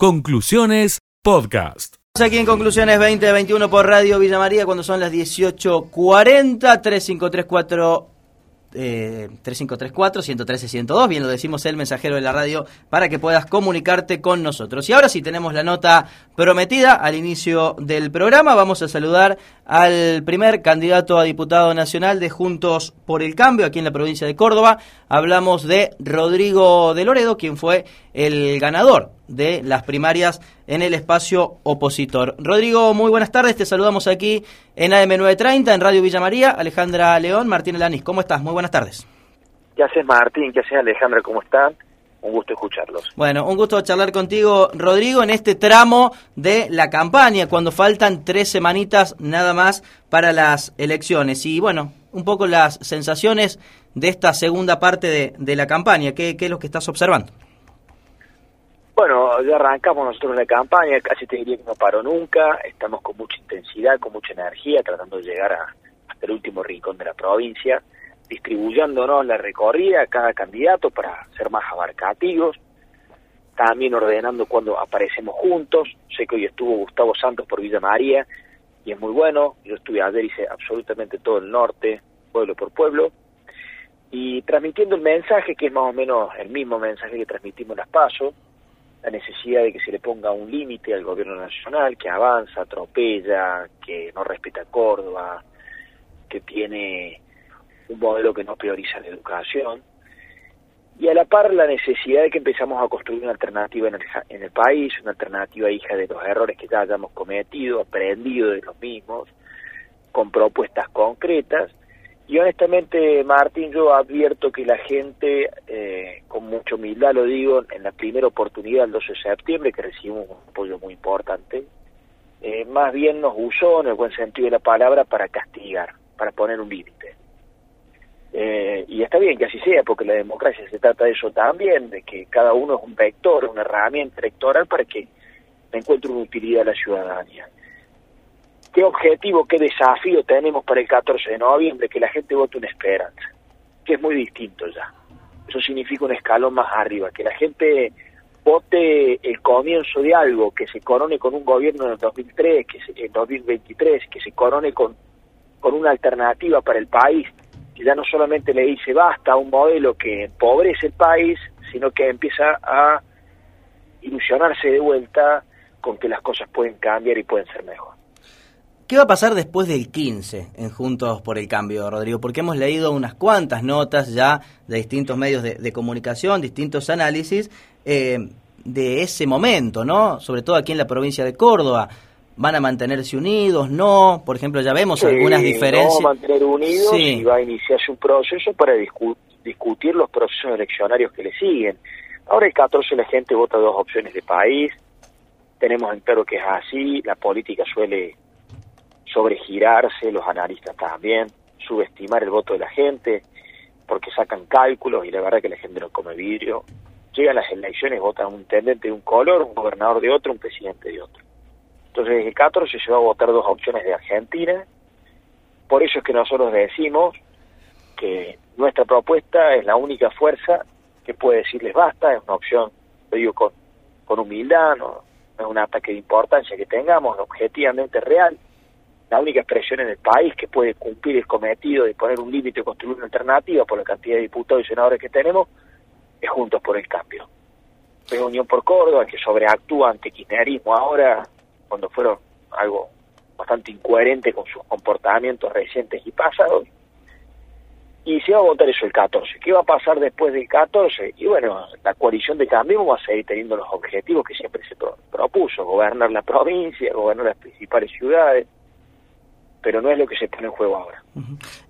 Conclusiones Podcast. Aquí en Conclusiones 2021 por Radio Villa María cuando son las 18.40, 3534 eh, 3534 113 102, bien lo decimos el mensajero de la radio para que puedas comunicarte con nosotros. Y ahora sí tenemos la nota prometida al inicio del programa, vamos a saludar al primer candidato a diputado nacional de Juntos por el Cambio aquí en la provincia de Córdoba. Hablamos de Rodrigo de Loredo, quien fue el ganador de las primarias en el espacio opositor. Rodrigo, muy buenas tardes, te saludamos aquí en AM930, en Radio Villa María. Alejandra León, Martín Elanis, ¿cómo estás? Muy buenas tardes. ¿Qué haces Martín? ¿Qué haces Alejandra? ¿Cómo están? Un gusto escucharlos. Bueno, un gusto charlar contigo, Rodrigo, en este tramo de la campaña, cuando faltan tres semanitas nada más para las elecciones. Y bueno, un poco las sensaciones de esta segunda parte de, de la campaña. ¿Qué, ¿Qué es lo que estás observando? Bueno, ya arrancamos nosotros la campaña, casi te diría que no paró nunca, estamos con mucha intensidad, con mucha energía, tratando de llegar a, hasta el último rincón de la provincia, distribuyéndonos la recorrida a cada candidato para ser más abarcativos, también ordenando cuando aparecemos juntos, sé que hoy estuvo Gustavo Santos por Villa María, y es muy bueno, yo estuve ayer, hice absolutamente todo el norte, pueblo por pueblo, y transmitiendo el mensaje, que es más o menos el mismo mensaje que transmitimos en las PASO, la necesidad de que se le ponga un límite al gobierno nacional, que avanza, atropella, que no respeta Córdoba, que tiene un modelo que no prioriza la educación, y a la par la necesidad de que empezamos a construir una alternativa en el, en el país, una alternativa hija de los errores que ya hayamos cometido, aprendido de los mismos, con propuestas concretas, y honestamente, Martín, yo advierto que la gente, eh, con mucha humildad lo digo, en la primera oportunidad, el 12 de septiembre, que recibimos un apoyo muy importante, eh, más bien nos usó, en el buen sentido de la palabra, para castigar, para poner un límite. Eh, y está bien que así sea, porque la democracia se trata de eso también, de que cada uno es un vector, una herramienta electoral para que encuentre una utilidad a la ciudadanía qué objetivo, qué desafío tenemos para el 14 de noviembre, que la gente vote una esperanza, que es muy distinto ya. Eso significa un escalón más arriba, que la gente vote el comienzo de algo, que se corone con un gobierno en el 2003, que se, en 2023, que se corone con, con una alternativa para el país, que ya no solamente le dice basta a un modelo que empobrece el país, sino que empieza a ilusionarse de vuelta con que las cosas pueden cambiar y pueden ser mejor. ¿Qué va a pasar después del 15 en Juntos por el Cambio, Rodrigo? Porque hemos leído unas cuantas notas ya de distintos medios de, comunicación, distintos análisis eh, de ese momento, ¿no? Sobre todo aquí en la provincia de Córdoba. ¿Van a mantenerse unidos? ¿No? Por ejemplo, ya vemos algunas diferencias. No, mantener unidos y va a iniciarse un proceso para discutir los procesos eleccionarios que le siguen. Ahora el 14 la gente vota dos opciones de país. Tenemos en claro que es así. La política suele sobregirarse, los analistas también, subestimar el voto de la gente, porque sacan cálculos y la verdad que la gente no come vidrio. Llegan las elecciones, votan un intendente de un color, un gobernador de otro, un presidente de otro. Entonces, el 14 se va a votar dos opciones de Argentina. Por eso es que nosotros decimos que nuestra propuesta es la única fuerza que puede decirles basta, es una opción, lo digo con, con humildad, no es un ataque de importancia que tengamos, objetivamente real, la única expresión en el país que puede cumplir el cometido de poner un límite y construir una alternativa por la cantidad de diputados y senadores que tenemos es Juntos por el Cambio. Es Unión por Córdoba que sobreactúa ante kirchnerismo ahora, cuando fueron algo bastante incoherente con sus comportamientos recientes y pasados. Y se va a votar eso el 14. ¿Qué va a pasar después del 14? Y bueno, la coalición de cambio va a seguir teniendo los objetivos que siempre se propuso, gobernar la provincia, gobernar las principales ciudades, pero no es lo que se pone en juego ahora.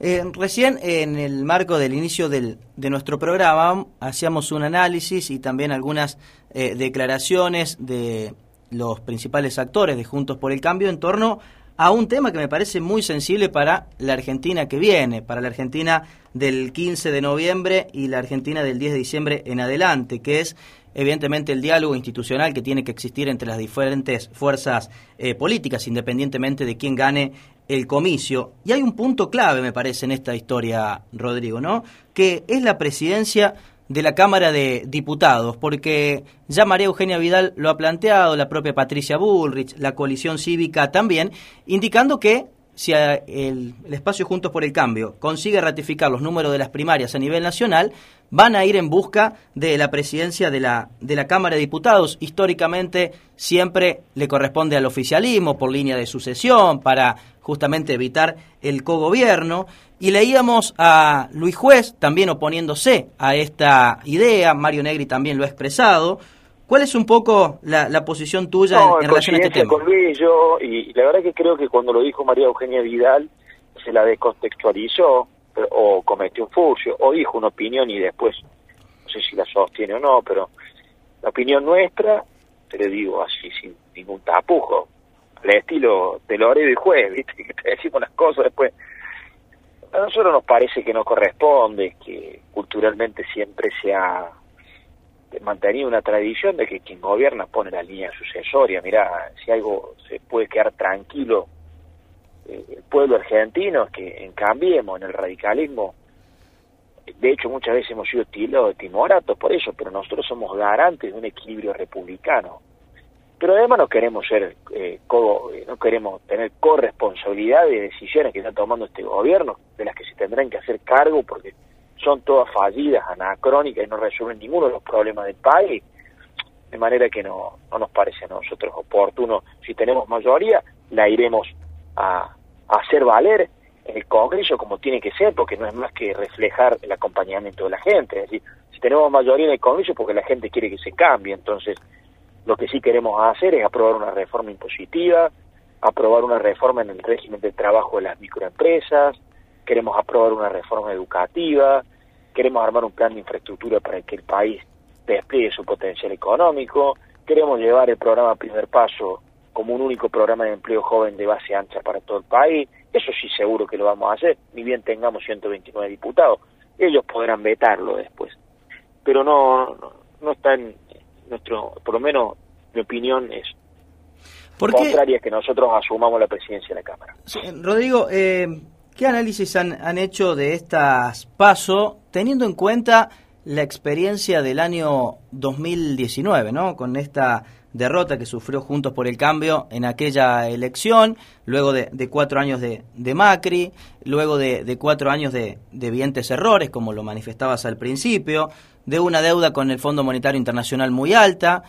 eh, recién, en el marco del inicio del, de nuestro programa, hacíamos un análisis y también algunas eh, declaraciones de los principales actores de Juntos por el Cambio en torno a un tema que me parece muy sensible para la Argentina que viene, para la Argentina del 15 de noviembre y la Argentina del 10 de diciembre en adelante, que es evidentemente el diálogo institucional que tiene que existir entre las diferentes fuerzas eh, políticas, independientemente de quién gane el comicio. Y hay un punto clave, me parece, en esta historia, Rodrigo, ¿no? Que es la presidencia de la Cámara de Diputados, porque ya María Eugenia Vidal lo ha planteado, la propia Patricia Bullrich, la coalición cívica también, indicando que si el, espacio Juntos por el Cambio consigue ratificar los números de las primarias a nivel nacional, van a ir en busca de la presidencia de la, de la Cámara de Diputados. Históricamente siempre le corresponde al oficialismo por línea de sucesión para justamente evitar el cogobierno. Y leíamos a Luis Juez también oponiéndose a esta idea, Mario Negri también lo ha expresado. ¿Cuál es un poco la, posición tuya en, relación a este tema? Luis, yo, y la verdad que creo que cuando lo dijo María Eugenia Vidal, se la descontextualizó o cometió un furcio o dijo una opinión y después, no sé si la sostiene o no, pero la opinión nuestra, te le digo así, sin ningún tapujo, al estilo de Loredo y Juez, ¿viste? que te decimos las cosas después. A nosotros nos parece que no corresponde, que culturalmente siempre se ha mantenido una tradición de que quien gobierna pone la línea sucesoria. Mirá, si algo se puede quedar tranquilo eh, el pueblo argentino que en Cambiemos, en el radicalismo, de hecho muchas veces hemos sido tildados de timoratos por eso, pero nosotros somos garantes de un equilibrio republicano. Pero además no queremos ser, eh, eh, no queremos tener corresponsabilidad de decisiones que está tomando este gobierno, de las que se tendrán que hacer cargo porque son todas fallidas, anacrónicas y no resuelven ninguno de los problemas del país. De manera que no, no nos parece a nosotros oportuno, si tenemos mayoría, la iremos a, hacer valer en el Congreso como tiene que ser, porque no es más que reflejar el acompañamiento de la gente. Es decir, si tenemos mayoría en el Congreso porque la gente quiere que se cambie, entonces lo que sí queremos hacer es aprobar una reforma impositiva, aprobar una reforma en el régimen de trabajo de las microempresas, queremos aprobar una reforma educativa, queremos armar un plan de infraestructura para que el país despliegue su potencial económico, queremos llevar el programa Primer Paso como un único programa de empleo joven de base ancha para todo el país. Eso sí seguro que lo vamos a hacer, ni bien tengamos 129 diputados. Ellos podrán vetarlo después. Pero no, no, está en nuestro, por lo menos mi opinión es contraria a que nosotros asumamos la presidencia de la Cámara. Rodrigo, eh, ¿qué análisis han, han hecho de estas pasos teniendo en cuenta la experiencia del año 2019, ¿no? Con esta derrota que sufrió Juntos por el Cambio en aquella elección, luego de, cuatro años de, Macri, luego de, cuatro años de, evidentes errores, como lo manifestabas al principio, de una deuda con el Fondo Monetario Internacional muy alta.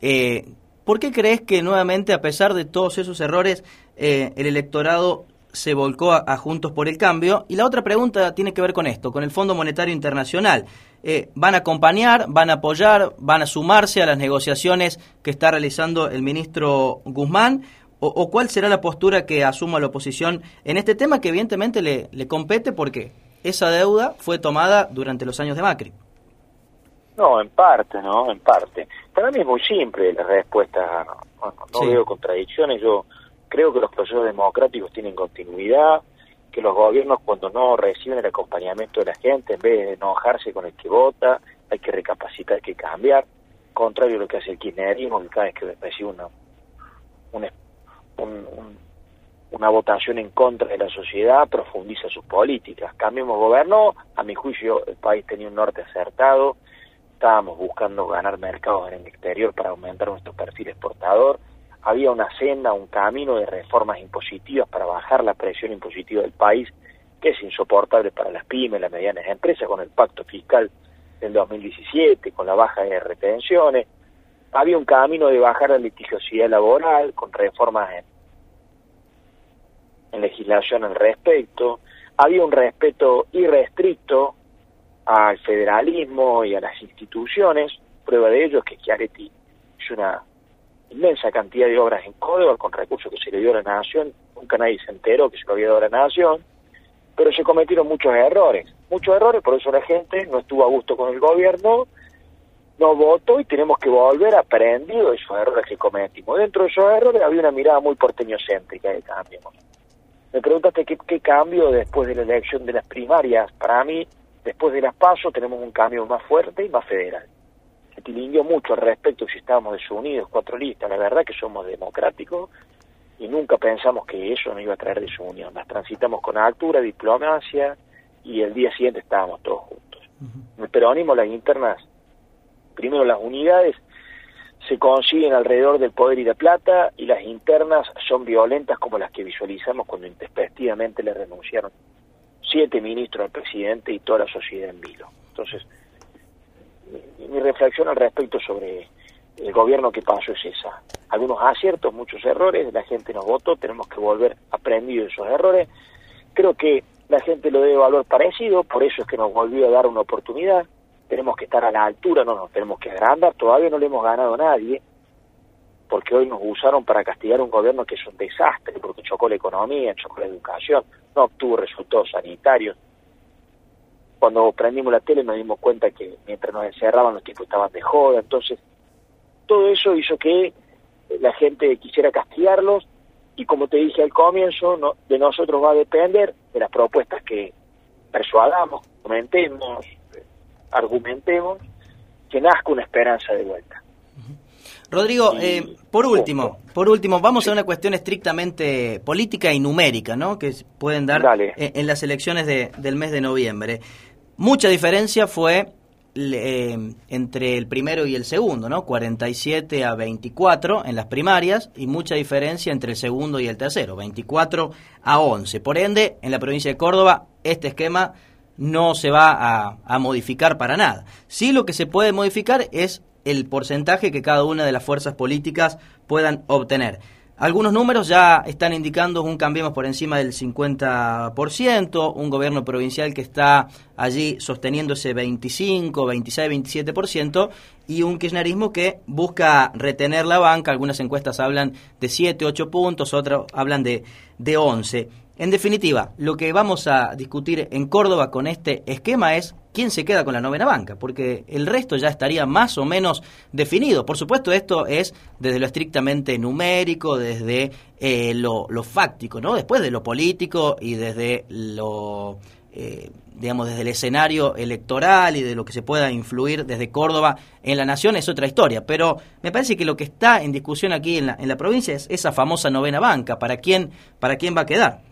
Eh, ¿Por qué crees que nuevamente, a pesar de todos esos errores, eh, el electorado se volcó a, Juntos por el Cambio. Y la otra pregunta tiene que ver con esto, con el Fondo Monetario Internacional. Eh, ¿Van a acompañar, van a apoyar, van a sumarse a las negociaciones que está realizando el ministro Guzmán? ¿O, cuál será la postura que asuma la oposición en este tema que evidentemente le, le compete porque esa deuda fue tomada durante los años de Macri? No, en parte, ¿no? En parte. Para mí es muy simple la respuesta. No, veo contradicciones. Yo creo que los procesos democráticos tienen continuidad, que los gobiernos cuando no reciben el acompañamiento de la gente, en vez de enojarse con el que vota, hay que recapacitar, hay que cambiar, contrario a lo que hace el kirchnerismo, que cada vez que recibe una, una, votación en contra de la sociedad, profundiza sus políticas. Cambiemos gobierno, a mi juicio el país tenía un norte acertado, estábamos buscando ganar mercados en el exterior para aumentar nuestro perfil exportador, había una senda, un camino de reformas impositivas para bajar la presión impositiva del país, que es insoportable para las pymes, las medianas empresas, con el pacto fiscal del 2017, con la baja de retenciones. Había un camino de bajar la litigiosidad laboral, con reformas en, legislación al respecto. Había un respeto irrestricto al federalismo y a las instituciones. Prueba de ello es que Chiaretti es una inmensa cantidad de obras en Córdoba con recursos que se le dio a la nación, nunca nadie se enteró que se lo había dado a la nación, pero se cometieron muchos errores, muchos errores, por eso la gente no estuvo a gusto con el gobierno, no votó y tenemos que volver aprendido esos errores que cometimos. Dentro de esos errores había una mirada muy porteñocéntrica de cambio. Me preguntaste qué, qué cambio después de la elección de las primarias. Para mí, después de las pasos, tenemos un cambio más fuerte y más federal se tilinguió mucho al respecto si estábamos desunidos, cuatro listas. La verdad que somos democráticos y nunca pensamos que eso nos iba a traer desunión. Las transitamos con altura, diplomacia y el día siguiente estábamos todos juntos. En el peronismo las internas, primero las unidades se consiguen alrededor del poder y la plata y las internas son violentas como las que visualizamos cuando intempestivamente le renunciaron siete ministros al presidente y toda la sociedad en vilo. Entonces, mi, reflexión al respecto sobre el gobierno que pasó es esa. Algunos aciertos, muchos errores, la gente nos votó, tenemos que volver aprendido de esos errores. Creo que la gente lo debe valor parecido, por eso es que nos volvió a dar una oportunidad. Tenemos que estar a la altura, no nos tenemos que agrandar, todavía no le hemos ganado a nadie, porque hoy nos usaron para castigar un gobierno que es un desastre, porque chocó la economía, chocó la educación, no obtuvo resultados sanitarios. Cuando prendimos la tele nos dimos cuenta que mientras nos encerraban los tipos estaban de joda, entonces todo eso hizo que la gente quisiera castigarlos y como te dije al comienzo, no, de nosotros va a depender de las propuestas que persuadamos, comentemos, argumentemos, que nazca una esperanza de vuelta. Rodrigo, eh, por último, por último, vamos a una cuestión estrictamente política y numérica, ¿no? Que pueden dar en, las elecciones del mes de noviembre. Mucha diferencia fue eh, entre el primero y el segundo, ¿no? 47 a 24 en las primarias y mucha diferencia entre el segundo y el tercero, 24 a 11. Por ende, en la provincia de Córdoba, este esquema no se va a, a modificar para nada. Sí lo que se puede modificar es el porcentaje que cada una de las fuerzas políticas puedan obtener. Algunos números ya están indicando un cambiemos por encima del 50%, un gobierno provincial que está allí sosteniendo ese 25, 26, 27% y un kirchnerismo que busca retener la banca. Algunas encuestas hablan de 7, 8 puntos, otras hablan de, de 11. En definitiva, lo que vamos a discutir en Córdoba con este esquema es quién se queda con la novena banca, porque el resto ya estaría más o menos definido. Por supuesto, esto es desde lo estrictamente numérico, desde eh, lo, fáctico, ¿no? Después de lo político y desde lo, eh, digamos, desde el escenario electoral y de lo que se pueda influir desde Córdoba en la nación es otra historia. Pero me parece que lo que está en discusión aquí en la, en la provincia es esa famosa novena banca. ¿Para quién, para quién va a quedar?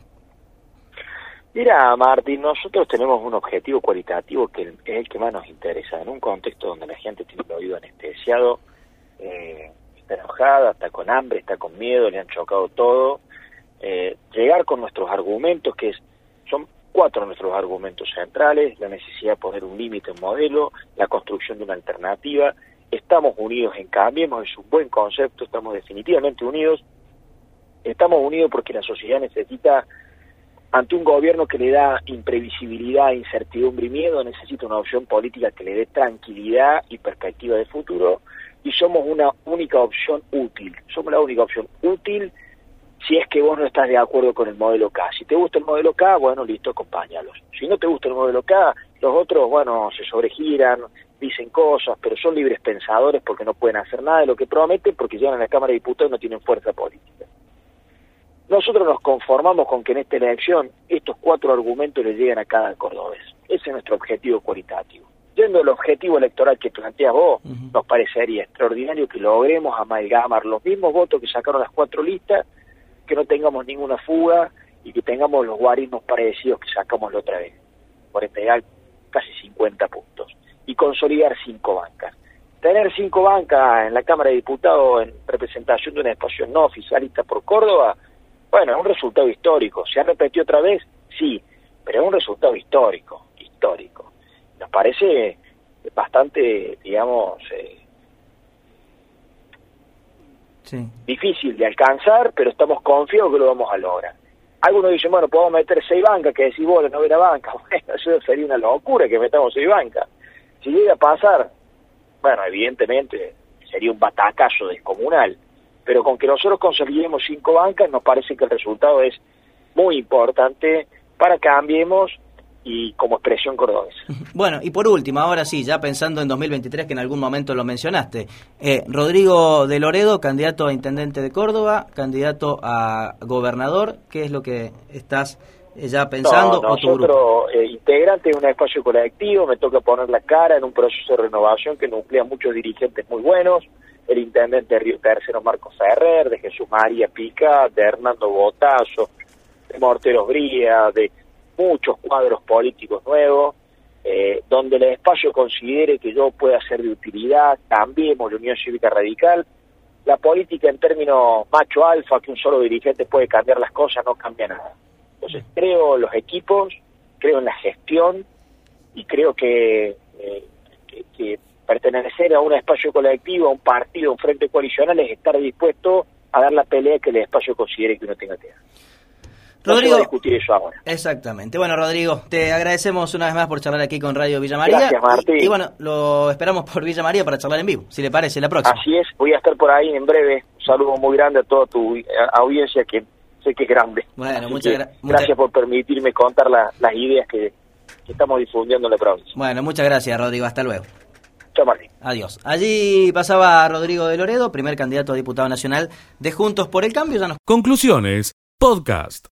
Mira, Martín, nosotros tenemos un objetivo cualitativo que es el que más nos interesa. En un contexto donde la gente tiene el oído anestesiado, eh, está enojada, está con hambre, está con miedo, le han chocado todo, eh, llegar con nuestros argumentos, que es, son cuatro nuestros argumentos centrales, la necesidad de poner un límite, un modelo, la construcción de una alternativa, estamos unidos en Cambiemos, es un buen concepto, estamos definitivamente unidos, estamos unidos porque la sociedad necesita ante un gobierno que le da imprevisibilidad, incertidumbre y miedo, necesita una opción política que le dé tranquilidad y perspectiva de futuro, y somos una única opción útil. Somos la única opción útil si es que vos no estás de acuerdo con el modelo K. Si te gusta el modelo K, bueno, listo, acompáñalos. Si no te gusta el modelo K, los otros, bueno, se sobregiran, dicen cosas, pero son libres pensadores porque no pueden hacer nada de lo que prometen porque llegan a la Cámara de Diputados y no tienen fuerza política. Nosotros nos conformamos con que en esta elección estos cuatro argumentos le lleguen a cada cordobés. Ese es nuestro objetivo cualitativo. Yendo al objetivo electoral que planteas vos, nos parecería extraordinario que logremos amalgamar los mismos votos que sacaron las cuatro listas, que no tengamos ninguna fuga y que tengamos los guarismos parecidos que sacamos la otra vez, por entregar casi 50 puntos, y consolidar cinco bancas. Tener cinco bancas en la Cámara de Diputados en representación de una espacio no oficialista por Córdoba, bueno, es un resultado histórico. ¿Se ha repetido otra vez? Sí, pero es un resultado histórico, histórico. Nos parece bastante, digamos, eh, difícil de alcanzar, pero estamos confiados que lo vamos a lograr. Algunos dicen, bueno, podemos meter seis bancas, que decís vos, la novena banca. Bueno, eso sería una locura que metamos seis bancas. Si llega a pasar, bueno, evidentemente sería un batacazo descomunal pero con que nosotros consolidemos cinco bancas nos parece que el resultado es muy importante para Cambiemos y como expresión cordobesa. Bueno, y por último, ahora sí, ya pensando en 2023, que en algún momento lo mencionaste, eh, Rodrigo de Loredo, candidato a intendente de Córdoba, candidato a gobernador, ¿qué es lo que estás eh, ya pensando? No, nosotros, eh, integrante de un espacio colectivo, me toca poner la cara en un proceso de renovación que nuclea muchos dirigentes muy buenos, el intendente de Río Tercero Marcos Ferrer, de Jesús María Pica, de Hernando Botazo, de Morteros Bría, de muchos cuadros políticos nuevos, eh, donde el espacio considere que yo pueda ser de utilidad, cambiemos la Unión Cívica Radical. La política en términos macho alfa, que un solo dirigente puede cambiar las cosas, no cambia nada. Entonces creo en los equipos, creo en la gestión y creo que, eh, que, pertenecer a un espacio colectivo, a un partido, a un frente coalicional es estar dispuesto a dar la pelea que el espacio considere que uno tenga que dar. Rodrigo, discutir eso ahora. Exactamente. Bueno, Rodrigo, te agradecemos una vez más por charlar aquí con Radio Villa María. Gracias, Martín. Y, bueno, lo esperamos por Villa María para charlar en vivo, si le parece, la próxima. Así es, voy a estar por ahí en breve. Un saludo muy grande a toda tu eh, audiencia que sé que es grande. Bueno, muchas gracias. Gracias por permitirme contar las ideas que, estamos difundiendo en la provincia. Bueno, muchas gracias, Rodrigo. Hasta luego. Chao, Martín. Adiós. Allí pasaba Rodrigo de Loredo, primer candidato a diputado nacional de Juntos por el Cambio. Ya nos... Conclusiones, podcast.